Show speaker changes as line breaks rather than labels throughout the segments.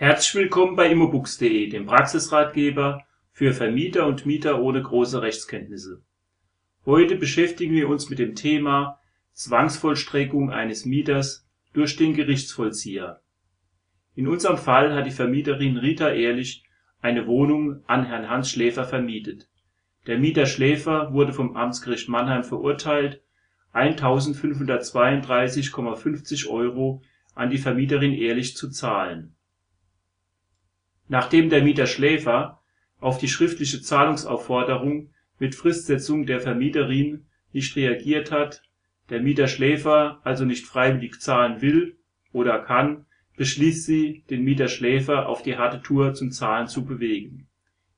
Herzlich willkommen bei immobooks.de, dem Praxisratgeber für Vermieter und Mieter ohne große Rechtskenntnisse. Heute beschäftigen wir uns mit dem Thema Zwangsvollstreckung eines Mieters durch den Gerichtsvollzieher. In unserem Fall hat die Vermieterin Rita Ehrlich eine Wohnung an Herrn Hans Schläfer vermietet. Der Mieter Schläfer wurde vom Amtsgericht Mannheim verurteilt, 1.532,50 Euro an die Vermieterin Ehrlich zu zahlen. Nachdem der Mieter Schläfer auf die schriftliche Zahlungsaufforderung mit Fristsetzung der Vermieterin nicht reagiert hat, der Mieter Schläfer also nicht freiwillig zahlen will oder kann, beschließt sie, den Mieter Schläfer auf die harte Tour zum Zahlen zu bewegen,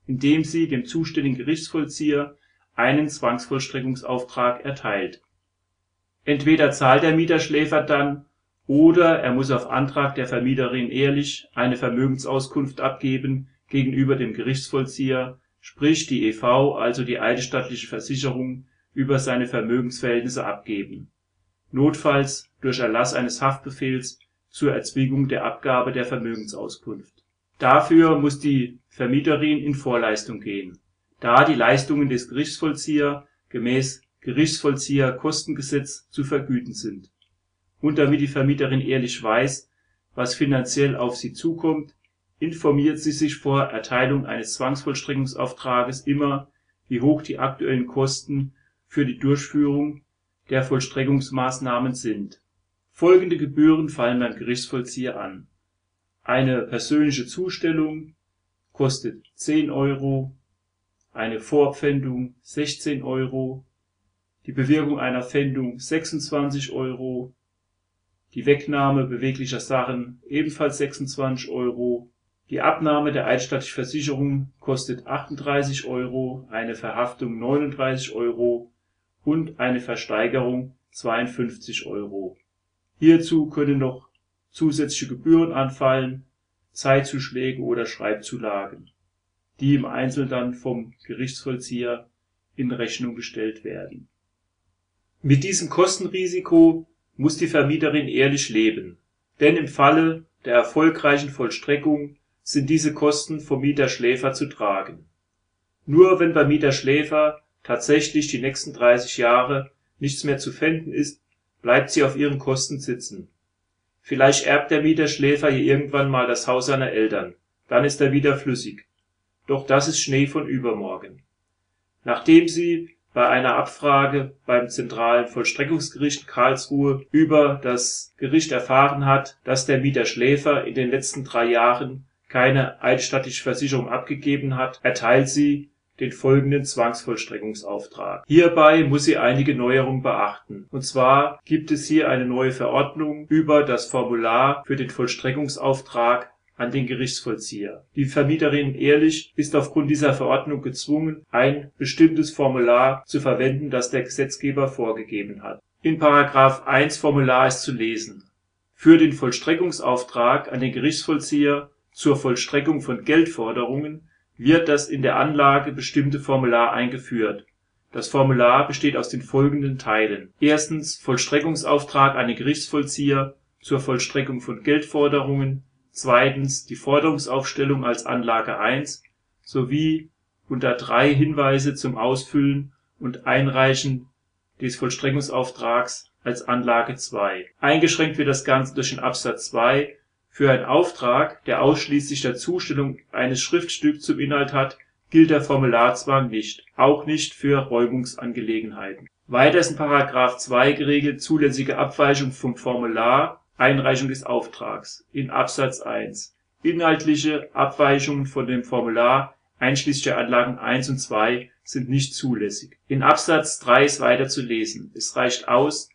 indem sie dem zuständigen Gerichtsvollzieher einen Zwangsvollstreckungsauftrag erteilt. Entweder zahlt der Mieter Schläfer dann oder er muss auf Antrag der Vermieterin Ehrlich eine Vermögensauskunft abgeben gegenüber dem Gerichtsvollzieher, sprich die e.V., also die eidesstattliche Versicherung über seine Vermögensverhältnisse abgeben, notfalls durch Erlass eines Haftbefehls zur Erzwingung der Abgabe der Vermögensauskunft. Dafür muss die Vermieterin in Vorleistung gehen, da die Leistungen des Gerichtsvollzieher gemäß Gerichtsvollzieherkostengesetz zu vergüten sind. Und damit die Vermieterin ehrlich weiß, was finanziell auf sie zukommt, informiert sie sich vor Erteilung eines Zwangsvollstreckungsauftrages immer, wie hoch die aktuellen Kosten für die Durchführung der Vollstreckungsmaßnahmen sind. Folgende Gebühren fallen beim Gerichtsvollzieher an: Eine persönliche Zustellung kostet 10 Euro, eine Vorpfändung 16 Euro, die Bewirkung einer Pfändung 26 Euro, die Wegnahme beweglicher Sachen ebenfalls 26 Euro, die Abnahme der eidesstattlichen Versicherung kostet 38 Euro, eine Verhaftung 39 Euro und eine Versteigerung 52 Euro. Hierzu können noch zusätzliche Gebühren anfallen, Zeitzuschläge oder Schreibzulagen, die im Einzelnen dann vom Gerichtsvollzieher in Rechnung gestellt werden. Mit diesem Kostenrisiko muss die Vermieterin ehrlich leben, denn im Falle der erfolgreichen Vollstreckung sind diese Kosten vom Mieter Schläfer zu tragen. Nur wenn beim Mieter Schläfer tatsächlich die nächsten 30 Jahre nichts mehr zu pfänden ist, bleibt sie auf ihren Kosten sitzen. Vielleicht erbt der Mieter Schläfer hier irgendwann mal das Haus seiner Eltern, dann ist er wieder flüssig. Doch das ist Schnee von übermorgen. Nachdem sie bei einer Abfrage beim Zentralen Vollstreckungsgericht Karlsruhe über das Gericht erfahren hat, dass der Mieter Schläfer in den letzten drei Jahren keine eidesstattliche Versicherung abgegeben hat, erteilt sie den folgenden Zwangsvollstreckungsauftrag. Hierbei muss sie einige Neuerungen beachten. Und zwar gibt es hier eine neue Verordnung über das Formular für den Vollstreckungsauftrag an den Gerichtsvollzieher. Die Vermieterin Ehrlich ist aufgrund dieser Verordnung gezwungen, ein bestimmtes Formular zu verwenden, das der Gesetzgeber vorgegeben hat. In § 1 Formular ist zu lesen: Für den Vollstreckungsauftrag an den Gerichtsvollzieher zur Vollstreckung von Geldforderungen wird das in der Anlage bestimmte Formular eingeführt. Das Formular besteht aus den folgenden Teilen: Erstens Vollstreckungsauftrag an den Gerichtsvollzieher zur Vollstreckung von Geldforderungen zweitens die Forderungsaufstellung als Anlage 1 sowie unter 3 Hinweise zum Ausfüllen und Einreichen des Vollstreckungsauftrags als Anlage 2. Eingeschränkt wird das Ganze durch den Absatz 2 Für einen Auftrag, der ausschließlich der Zustellung eines Schriftstücks zum Inhalt hat, gilt der Formularzwang nicht, auch nicht für Räumungsangelegenheiten. Weiter ist in § 2 geregelt zulässige Abweichung vom Formular Einreichung des Auftrags in Absatz 1. Inhaltliche Abweichungen von dem Formular einschließlich der Anlagen 1 und 2 sind nicht zulässig. In Absatz 3 ist weiter zu lesen: Es reicht aus,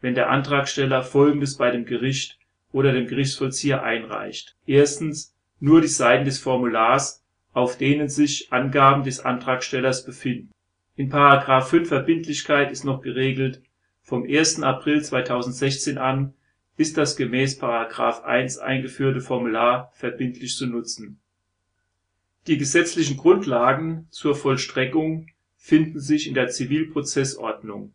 wenn der Antragsteller Folgendes bei dem Gericht oder dem Gerichtsvollzieher einreicht: Erstens nur die Seiten des Formulars, auf denen sich Angaben des Antragstellers befinden. In § 5 Verbindlichkeit ist noch geregelt: Vom 1. April 2016 an ist das gemäß § 1 eingeführte Formular verbindlich zu nutzen. Die gesetzlichen Grundlagen zur Vollstreckung finden sich in der Zivilprozessordnung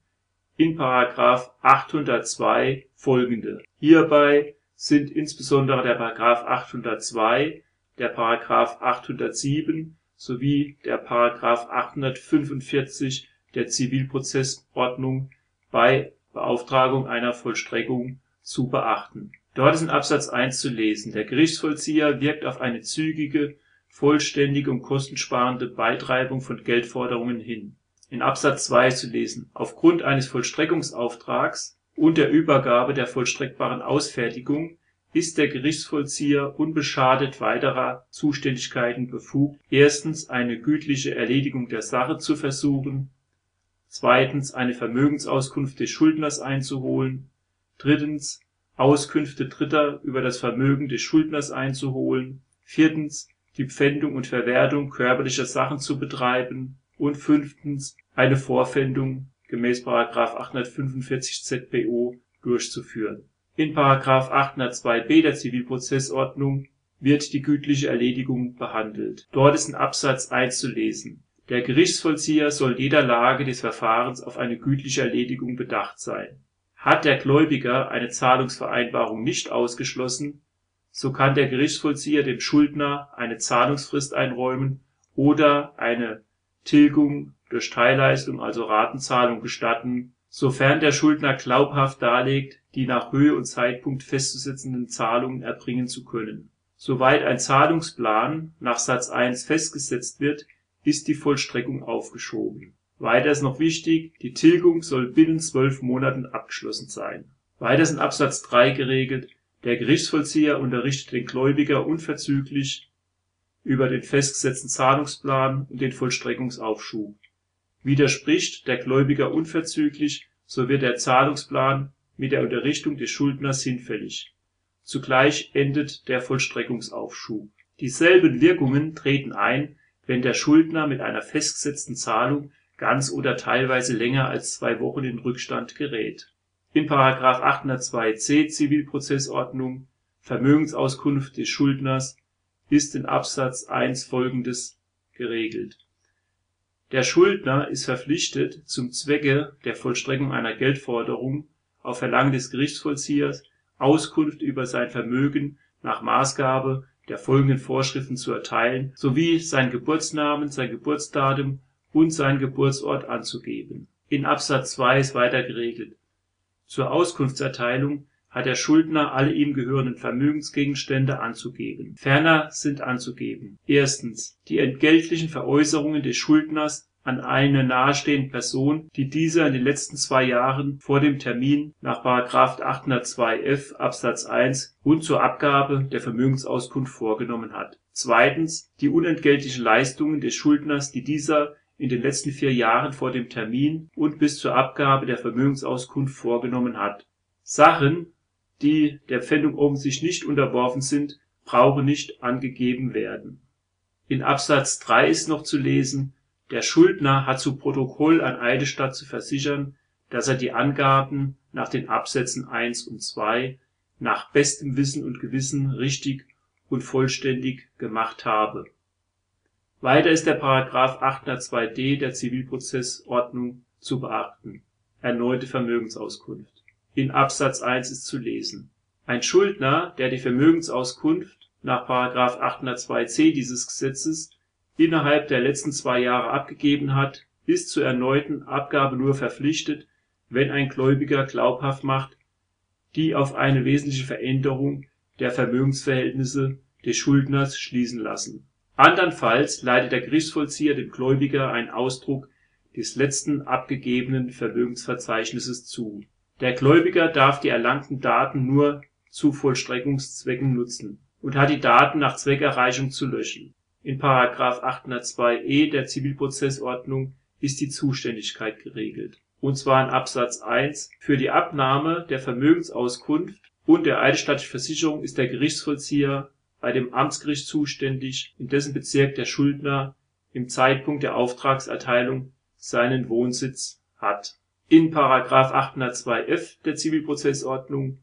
in § 802 folgende. Hierbei sind insbesondere der § 802, der § 807 sowie der § 845 der Zivilprozessordnung bei Beauftragung einer Vollstreckung zu beachten. Dort ist in Absatz 1 zu lesen: Der Gerichtsvollzieher wirkt auf eine zügige, vollständige und kostensparende Beitreibung von Geldforderungen hin. In Absatz 2 zu lesen: Aufgrund eines Vollstreckungsauftrags und der Übergabe der vollstreckbaren Ausfertigung ist der Gerichtsvollzieher unbeschadet weiterer Zuständigkeiten befugt, erstens eine gütliche Erledigung der Sache zu versuchen, zweitens eine Vermögensauskunft des Schuldners einzuholen, drittens Auskünfte Dritter über das Vermögen des Schuldners einzuholen, viertens die Pfändung und Verwertung körperlicher Sachen zu betreiben und fünftens eine Vorpfändung gemäß § 845 ZPO durchzuführen. In § 802b der Zivilprozessordnung wird die gütliche Erledigung behandelt. Dort ist in Absatz 1 zu lesen: Der Gerichtsvollzieher soll jeder Lage des Verfahrens auf eine gütliche Erledigung bedacht sein. Hat der Gläubiger eine Zahlungsvereinbarung nicht ausgeschlossen, so kann der Gerichtsvollzieher dem Schuldner eine Zahlungsfrist einräumen oder eine Tilgung durch Teilleistung also Ratenzahlung gestatten, sofern der Schuldner glaubhaft darlegt, die nach Höhe und Zeitpunkt festzusetzenden Zahlungen erbringen zu können. Soweit ein Zahlungsplan nach Satz 1 festgesetzt wird, ist die Vollstreckung aufgeschoben. Weiter ist noch wichtig, die Tilgung soll binnen zwölf Monaten abgeschlossen sein. Weiter ist in Absatz 3 geregelt, der Gerichtsvollzieher unterrichtet den Gläubiger unverzüglich über den festgesetzten Zahlungsplan und den Vollstreckungsaufschub. Widerspricht der Gläubiger unverzüglich, so wird der Zahlungsplan mit der Unterrichtung des Schuldners hinfällig. Zugleich endet der Vollstreckungsaufschub. Dieselben Wirkungen treten ein, wenn der Schuldner mit einer festgesetzten Zahlung ganz oder teilweise länger als zwei Wochen in Rückstand gerät. In § 802c Zivilprozessordnung Vermögensauskunft des Schuldners ist in Absatz 1 folgendes geregelt: Der Schuldner ist verpflichtet, zum Zwecke der Vollstreckung einer Geldforderung auf Verlangen des Gerichtsvollziehers Auskunft über sein Vermögen nach Maßgabe der folgenden Vorschriften zu erteilen sowie seinen Geburtsnamen, sein Geburtsdatum und seinen Geburtsort anzugeben. In Absatz 2 ist weiter geregelt: Zur Auskunftserteilung hat der Schuldner alle ihm gehörenden Vermögensgegenstände anzugeben. Ferner sind anzugeben: erstens die entgeltlichen Veräußerungen des Schuldners an eine nahestehende Person, die dieser in den letzten zwei Jahren vor dem Termin nach § 802f Absatz 1 und zur Abgabe der Vermögensauskunft vorgenommen hat. zweitens die unentgeltlichen Leistungen des Schuldners, die dieser in den letzten vier Jahren vor dem Termin und bis zur Abgabe der Vermögensauskunft vorgenommen hat. Sachen, die der Pfändung offensichtlich nicht unterworfen sind, brauchen nicht angegeben werden. In Absatz 3 ist noch zu lesen der Schuldner hat zu Protokoll an Eidesstatt zu versichern, dass er die Angaben nach den Absätzen 1 und 2 nach bestem Wissen und Gewissen richtig und vollständig gemacht habe. Weiter ist der § 802d der Zivilprozessordnung zu beachten. Erneute Vermögensauskunft. In Absatz 1 ist zu lesen: Ein Schuldner, der die Vermögensauskunft nach § 802c dieses Gesetzes innerhalb der letzten zwei Jahre abgegeben hat, ist zur erneuten Abgabe nur verpflichtet, wenn ein Gläubiger glaubhaft macht, die auf eine wesentliche Veränderung der Vermögensverhältnisse des Schuldners schließen lassen. Andernfalls leitet der Gerichtsvollzieher dem Gläubiger einen Ausdruck des letzten abgegebenen Vermögensverzeichnisses zu. Der Gläubiger darf die erlangten Daten nur zu Vollstreckungszwecken nutzen und hat die Daten nach Zweckerreichung zu löschen in § 802e der Zivilprozessordnung ist die Zuständigkeit geregelt, und zwar in Absatz 1: Für die Abnahme der Vermögensauskunft und der eidesstattlichen Versicherung ist der Gerichtsvollzieher bei dem Amtsgericht zuständig, in dessen Bezirk der Schuldner im Zeitpunkt der Auftragserteilung seinen Wohnsitz hat. In § 802f der Zivilprozessordnung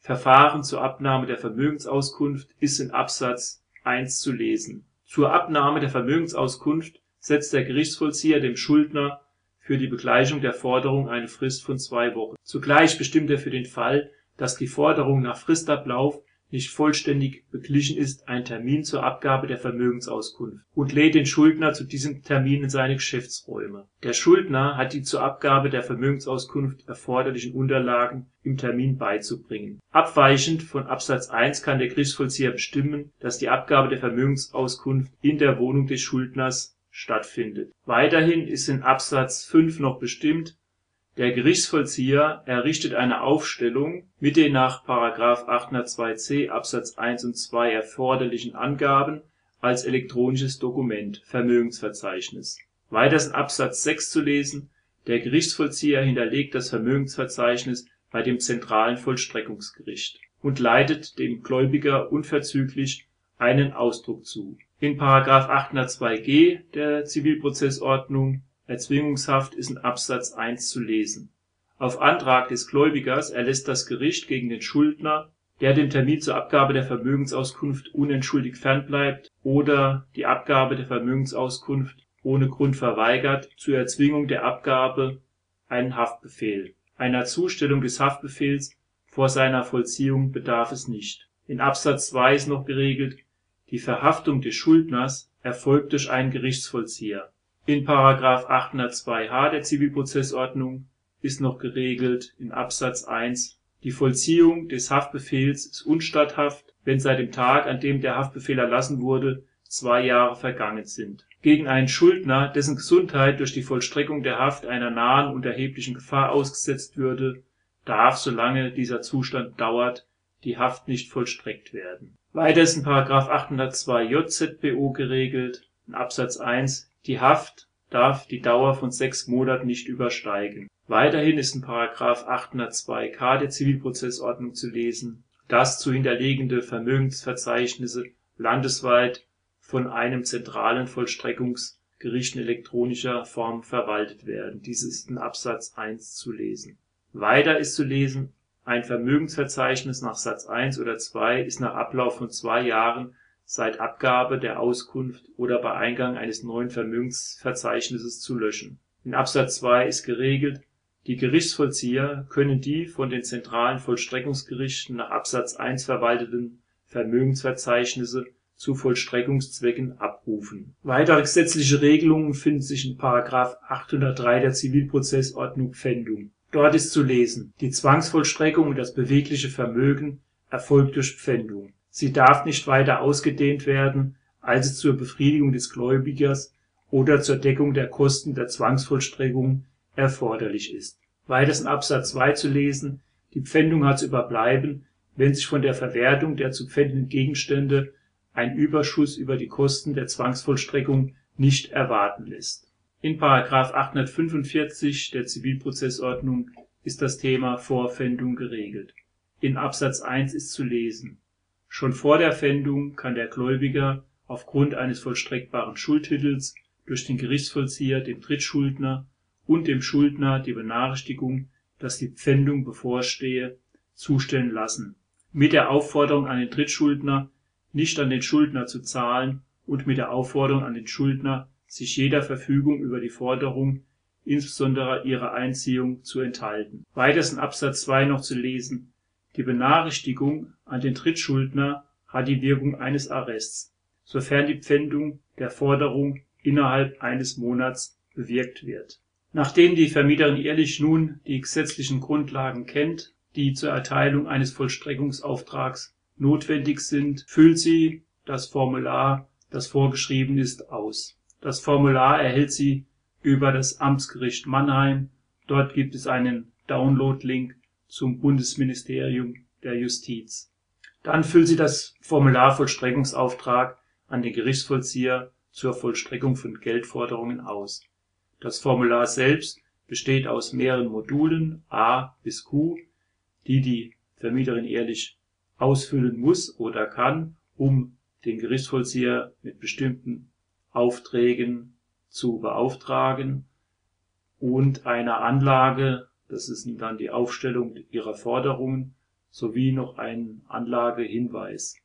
Verfahren zur Abnahme der Vermögensauskunft ist in Absatz 1 zu lesen zur Abnahme der Vermögensauskunft setzt der Gerichtsvollzieher dem Schuldner für die Begleichung der Forderung eine Frist von zwei Wochen. Zugleich bestimmt er für den Fall, dass die Forderung nach Fristablauf nicht vollständig beglichen ist, einen Termin zur Abgabe der Vermögensauskunft und lädt den Schuldner zu diesem Termin in seine Geschäftsräume. Der Schuldner hat die zur Abgabe der Vermögensauskunft erforderlichen Unterlagen im Termin beizubringen. Abweichend von Absatz 1 kann der Gerichtsvollzieher bestimmen, dass die Abgabe der Vermögensauskunft in der Wohnung des Schuldners stattfindet. Weiterhin ist in Absatz 5 noch bestimmt der Gerichtsvollzieher errichtet eine Aufstellung mit den nach § 802c Absatz 1 und 2 erforderlichen Angaben als elektronisches Dokument (Vermögensverzeichnis). Weiters in Absatz 6 zu lesen: Der Gerichtsvollzieher hinterlegt das Vermögensverzeichnis bei dem zentralen Vollstreckungsgericht und leitet dem Gläubiger unverzüglich einen Ausdruck zu. In § 802g der Zivilprozessordnung Erzwingungshaft ist in Absatz 1 zu lesen. Auf Antrag des Gläubigers erlässt das Gericht gegen den Schuldner, der dem Termin zur Abgabe der Vermögensauskunft unentschuldigt fernbleibt oder die Abgabe der Vermögensauskunft ohne Grund verweigert, zur Erzwingung der Abgabe einen Haftbefehl. Einer Zustellung des Haftbefehls vor seiner Vollziehung bedarf es nicht. In Absatz 2 ist noch geregelt, die Verhaftung des Schuldners erfolgt durch einen Gerichtsvollzieher in § 802h der Zivilprozessordnung ist noch geregelt in Absatz 1: Die Vollziehung des Haftbefehls ist unstatthaft, wenn seit dem Tag, an dem der Haftbefehl erlassen wurde, zwei Jahre vergangen sind. Gegen einen Schuldner, dessen Gesundheit durch die Vollstreckung der Haft einer nahen und erheblichen Gefahr ausgesetzt würde, darf, solange dieser Zustand dauert, die Haft nicht vollstreckt werden. Weiter ist in § 802 JZBO geregelt in Absatz 1 die Haft darf die Dauer von sechs Monaten nicht übersteigen. Weiterhin ist in § 802k der Zivilprozessordnung zu lesen, dass zu hinterlegende Vermögensverzeichnisse landesweit von einem zentralen Vollstreckungsgericht in elektronischer Form verwaltet werden. Dies ist in Absatz 1 zu lesen. Weiter ist zu lesen, ein Vermögensverzeichnis nach Satz 1 oder 2 ist nach Ablauf von zwei Jahren seit Abgabe der Auskunft oder bei Eingang eines neuen Vermögensverzeichnisses zu löschen. In Absatz 2 ist geregelt, die Gerichtsvollzieher können die von den zentralen Vollstreckungsgerichten nach Absatz 1 verwalteten Vermögensverzeichnisse zu Vollstreckungszwecken abrufen. Weitere gesetzliche Regelungen finden sich in § 803 der Zivilprozessordnung Pfändung. Dort ist zu lesen: Die Zwangsvollstreckung und das bewegliche Vermögen erfolgt durch Pfändung Sie darf nicht weiter ausgedehnt werden, als es zur Befriedigung des Gläubigers oder zur Deckung der Kosten der Zwangsvollstreckung erforderlich ist. Weiters in Absatz 2 zu lesen: Die Pfändung hat zu überbleiben, wenn sich von der Verwertung der zu pfändenden Gegenstände ein Überschuss über die Kosten der Zwangsvollstreckung nicht erwarten lässt. In § 845 der Zivilprozessordnung ist das Thema Vorpfändung geregelt. In Absatz 1 ist zu lesen Schon vor der Pfändung kann der Gläubiger aufgrund eines vollstreckbaren Schuldtitels durch den Gerichtsvollzieher dem Drittschuldner und dem Schuldner die Benachrichtigung, dass die Pfändung bevorstehe, zustellen lassen, mit der Aufforderung an den Drittschuldner, nicht an den Schuldner zu zahlen und mit der Aufforderung an den Schuldner, sich jeder Verfügung über die Forderung, insbesondere ihrer Einziehung, zu enthalten. Weiters in Absatz 2 noch zu lesen die Benachrichtigung an den Drittschuldner hat die Wirkung eines Arrests, sofern die Pfändung der Forderung innerhalb eines Monats bewirkt wird. Nachdem die Vermieterin Ehrlich nun die gesetzlichen Grundlagen kennt, die zur Erteilung eines Vollstreckungsauftrags notwendig sind, füllt sie das Formular, das vorgeschrieben ist, aus. Das Formular erhält sie über das Amtsgericht Mannheim. Dort gibt es einen Download-Link zum Bundesministerium der Justiz. Dann füllt sie das Formular Vollstreckungsauftrag an den Gerichtsvollzieher zur Vollstreckung von Geldforderungen aus. Das Formular selbst besteht aus mehreren Modulen A bis Q, die die Vermieterin ehrlich ausfüllen muss oder kann, um den Gerichtsvollzieher mit bestimmten Aufträgen zu beauftragen und einer Anlage das ist dann die Aufstellung ihrer Forderungen sowie noch ein Anlagehinweis.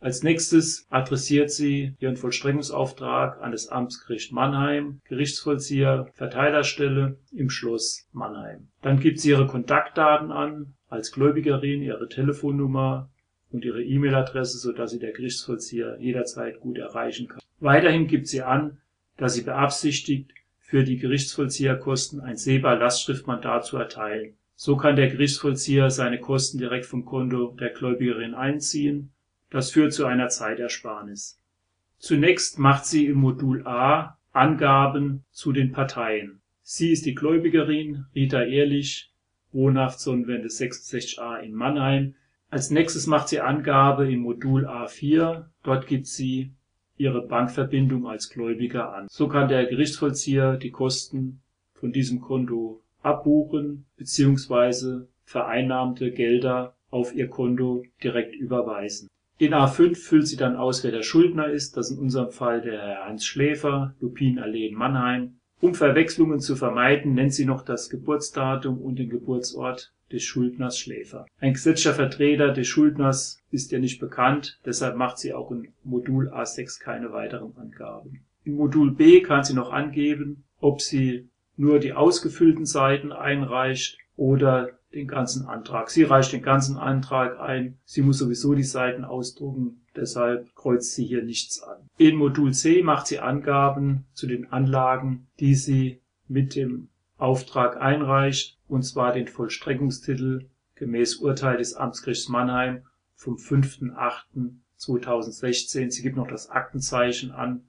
Als nächstes adressiert sie ihren Vollstreckungsauftrag an das Amtsgericht Mannheim, Gerichtsvollzieher, Verteilerstelle im Schloss Mannheim. Dann gibt sie ihre Kontaktdaten an, als Gläubigerin Ihre Telefonnummer und Ihre E-Mail-Adresse, sodass Sie der Gerichtsvollzieher jederzeit gut erreichen kann. Weiterhin gibt sie an, dass sie beabsichtigt, für die Gerichtsvollzieherkosten ein SEBA-Lastschriftmandat zu erteilen. So kann der Gerichtsvollzieher seine Kosten direkt vom Konto der Gläubigerin einziehen. Das führt zu einer Zeitersparnis. Zunächst macht sie im Modul A Angaben zu den Parteien. Sie ist die Gläubigerin Rita Ehrlich, Wohnhaft Sonnenwende 66a in Mannheim. Als nächstes macht sie Angabe im Modul A4. Dort gibt sie ihre Bankverbindung als Gläubiger an. So kann der Gerichtsvollzieher die Kosten von diesem Konto abbuchen bzw. vereinnahmte Gelder auf ihr Konto direkt überweisen. In A5 füllt sie dann aus, wer der Schuldner ist. Das in unserem Fall der Herr Hans Schläfer, Lupinallee in Mannheim. Um Verwechslungen zu vermeiden, nennt sie noch das Geburtsdatum und den Geburtsort des Schuldners Schläfer. Ein gesetzlicher Vertreter des Schuldners ist ihr nicht bekannt, deshalb macht sie auch in Modul A6 keine weiteren Angaben. Im Modul B kann sie noch angeben, ob sie nur die ausgefüllten Seiten einreicht oder den ganzen Antrag. Sie reicht den ganzen Antrag ein. Sie muss sowieso die Seiten ausdrucken. Deshalb kreuzt sie hier nichts an. In Modul C macht sie Angaben zu den Anlagen, die sie mit dem Auftrag einreicht, und zwar den Vollstreckungstitel gemäß Urteil des Amtsgerichts Mannheim vom 5.8.2016. Sie gibt noch das Aktenzeichen an.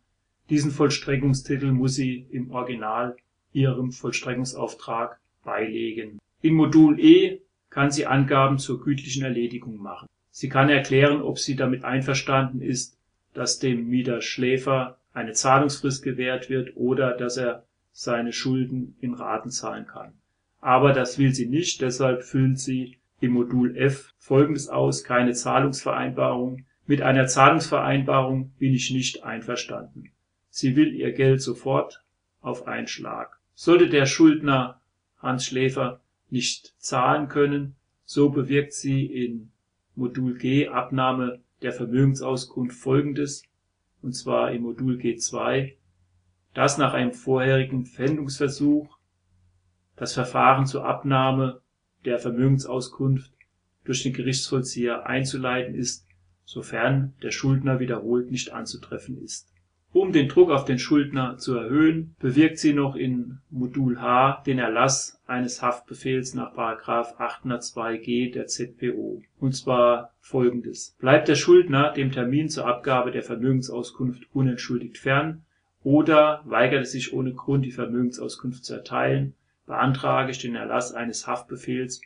Diesen Vollstreckungstitel muss sie im Original ihrem Vollstreckungsauftrag beilegen. In Modul E kann sie Angaben zur gütlichen Erledigung machen. Sie kann erklären, ob sie damit einverstanden ist, dass dem Mieter Schläfer eine Zahlungsfrist gewährt wird oder dass er seine Schulden in Raten zahlen kann. Aber das will sie nicht, deshalb füllt sie im Modul F Folgendes aus, keine Zahlungsvereinbarung. Mit einer Zahlungsvereinbarung bin ich nicht einverstanden. Sie will ihr Geld sofort auf einen Schlag. Sollte der Schuldner Hans Schläfer nicht zahlen können, so bewirkt sie in Modul G Abnahme der Vermögensauskunft folgendes, und zwar im Modul G2 dass nach einem vorherigen Pfändungsversuch das Verfahren zur Abnahme der Vermögensauskunft durch den Gerichtsvollzieher einzuleiten ist, sofern der Schuldner wiederholt nicht anzutreffen ist. Um den Druck auf den Schuldner zu erhöhen, bewirkt sie noch in Modul H den Erlass eines Haftbefehls nach 802g der ZPO. Und zwar folgendes. Bleibt der Schuldner dem Termin zur Abgabe der Vermögensauskunft unentschuldigt fern, oder weigert es sich ohne Grund, die Vermögensauskunft zu erteilen, beantrage ich den Erlass eines Haftbefehls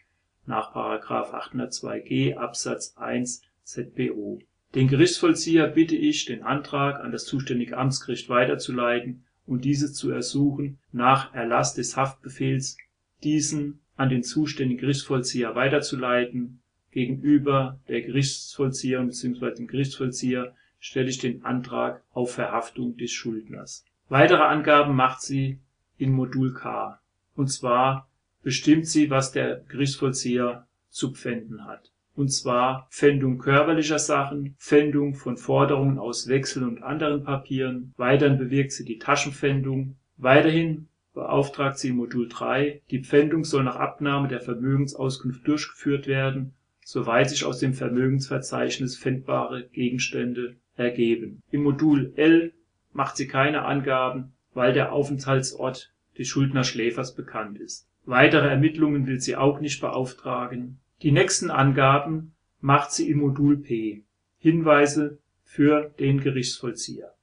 nach § 802g Absatz 1 ZBO. Den Gerichtsvollzieher bitte ich, den Antrag an das zuständige Amtsgericht weiterzuleiten und dieses zu ersuchen, nach Erlass des Haftbefehls diesen an den zuständigen Gerichtsvollzieher weiterzuleiten. Gegenüber der Gerichtsvollzieherin bzw. dem Gerichtsvollzieher stelle ich den Antrag auf Verhaftung des Schuldners. Weitere Angaben macht sie in Modul K. Und zwar bestimmt sie, was der Gerichtsvollzieher zu pfänden hat. Und zwar Pfändung körperlicher Sachen, Pfändung von Forderungen aus Wechseln und anderen Papieren. Weiterhin bewirkt sie die Taschenpfändung. Weiterhin beauftragt sie in Modul 3, die Pfändung soll nach Abnahme der Vermögensauskunft durchgeführt werden, soweit sich aus dem Vermögensverzeichnis pfändbare Gegenstände ergeben. Im Modul L macht sie keine Angaben, weil der Aufenthaltsort des Schuldnerschläfers bekannt ist. Weitere Ermittlungen will sie auch nicht beauftragen. Die nächsten Angaben macht sie im Modul P (Hinweise für den Gerichtsvollzieher),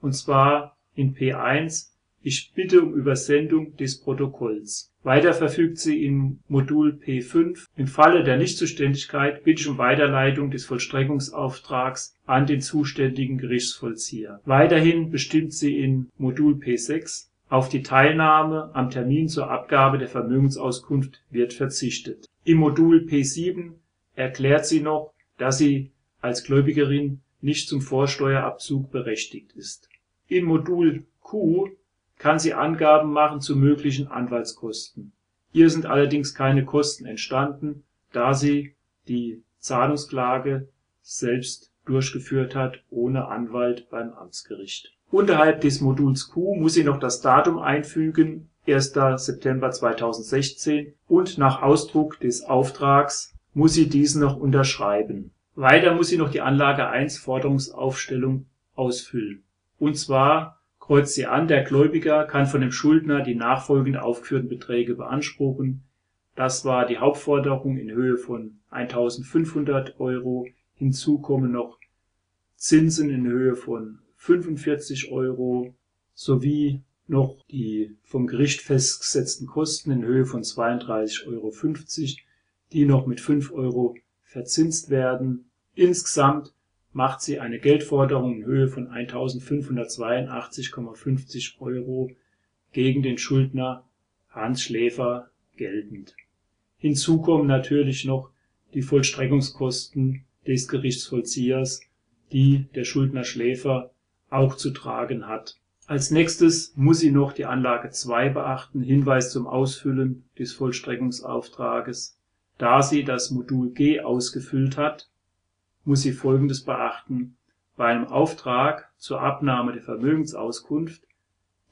und zwar in P1 ich bitte um Übersendung des Protokolls. Weiter verfügt sie im Modul P5 Im Falle der Nichtzuständigkeit bitte ich um Weiterleitung des Vollstreckungsauftrags an den zuständigen Gerichtsvollzieher. Weiterhin bestimmt sie in Modul P6 Auf die Teilnahme am Termin zur Abgabe der Vermögensauskunft wird verzichtet. Im Modul P7 erklärt sie noch, dass sie als Gläubigerin nicht zum Vorsteuerabzug berechtigt ist. Im Modul Q kann sie Angaben machen zu möglichen Anwaltskosten. Ihr sind allerdings keine Kosten entstanden, da sie die Zahlungsklage selbst durchgeführt hat, ohne Anwalt beim Amtsgericht. Unterhalb des Moduls Q muss sie noch das Datum einfügen, 1. September 2016 und nach Ausdruck des Auftrags muss sie diesen noch unterschreiben. Weiter muss sie noch die Anlage 1 Forderungsaufstellung ausfüllen. Und zwar kreuzt sie an, der Gläubiger kann von dem Schuldner die nachfolgend aufgeführten Beträge beanspruchen. Das war die Hauptforderung in Höhe von 1.500 Euro. Hinzu kommen noch Zinsen in Höhe von 45 Euro sowie noch die vom Gericht festgesetzten Kosten in Höhe von 32,50 Euro, die noch mit 5 Euro verzinst werden. Insgesamt macht sie eine Geldforderung in Höhe von 1.582,50 Euro gegen den Schuldner Hans Schläfer geltend. Hinzu kommen natürlich noch die Vollstreckungskosten des Gerichtsvollziehers, die der Schuldner Schläfer auch zu tragen hat als nächstes muss sie noch die Anlage 2 beachten (Hinweis zum Ausfüllen des Vollstreckungsauftrages). Da sie das Modul G ausgefüllt hat, muss sie Folgendes beachten: Bei einem Auftrag zur Abnahme der Vermögensauskunft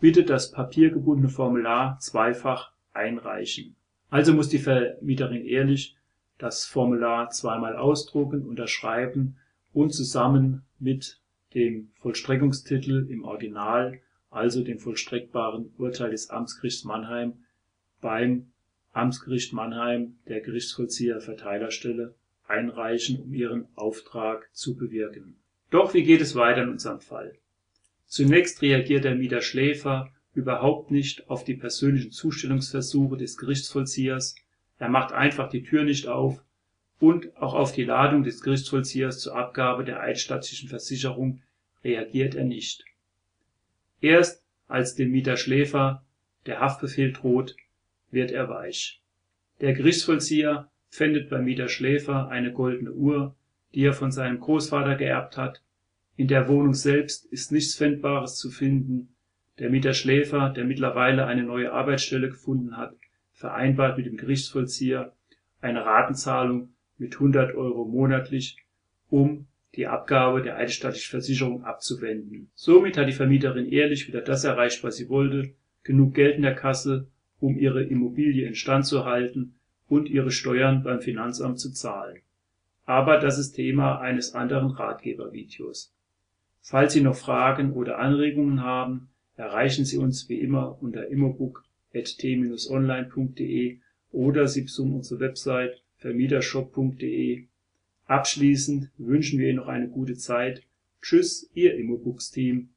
bitte das papiergebundene Formular zweifach einreichen. Also muss die Vermieterin ehrlich das Formular zweimal ausdrucken, unterschreiben und zusammen mit dem Vollstreckungstitel im Original also dem vollstreckbaren Urteil des Amtsgerichts Mannheim, beim Amtsgericht Mannheim der Gerichtsvollzieher Verteilerstelle einreichen, um ihren Auftrag zu bewirken. Doch wie geht es weiter in unserem Fall? Zunächst reagiert der Mieter Schläfer überhaupt nicht auf die persönlichen Zustellungsversuche des Gerichtsvollziehers, er macht einfach die Tür nicht auf und auch auf die Ladung des Gerichtsvollziehers zur Abgabe der eidstattlichen Versicherung reagiert er nicht Erst als dem Mieter Schläfer der Haftbefehl droht, wird er weich. Der Gerichtsvollzieher pfändet beim Mieter Schläfer eine goldene Uhr, die er von seinem Großvater geerbt hat. In der Wohnung selbst ist nichts Pfändbares zu finden. Der Mieter Schläfer, der mittlerweile eine neue Arbeitsstelle gefunden hat, vereinbart mit dem Gerichtsvollzieher eine Ratenzahlung mit 100 Euro monatlich, um die Abgabe der eidesstattlichen Versicherung abzuwenden. Somit hat die Vermieterin ehrlich wieder das erreicht, was sie wollte, genug Geld in der Kasse, um ihre Immobilie instand zu halten und ihre Steuern beim Finanzamt zu zahlen. Aber das ist Thema eines anderen Ratgebervideos. Falls Sie noch Fragen oder Anregungen haben, erreichen Sie uns wie immer unter immobook.t-online.de oder Sie besuchen unsere Website vermietershop.de Abschließend wünschen wir Ihnen noch eine gute Zeit. Tschüss, Ihr Immobooks-Team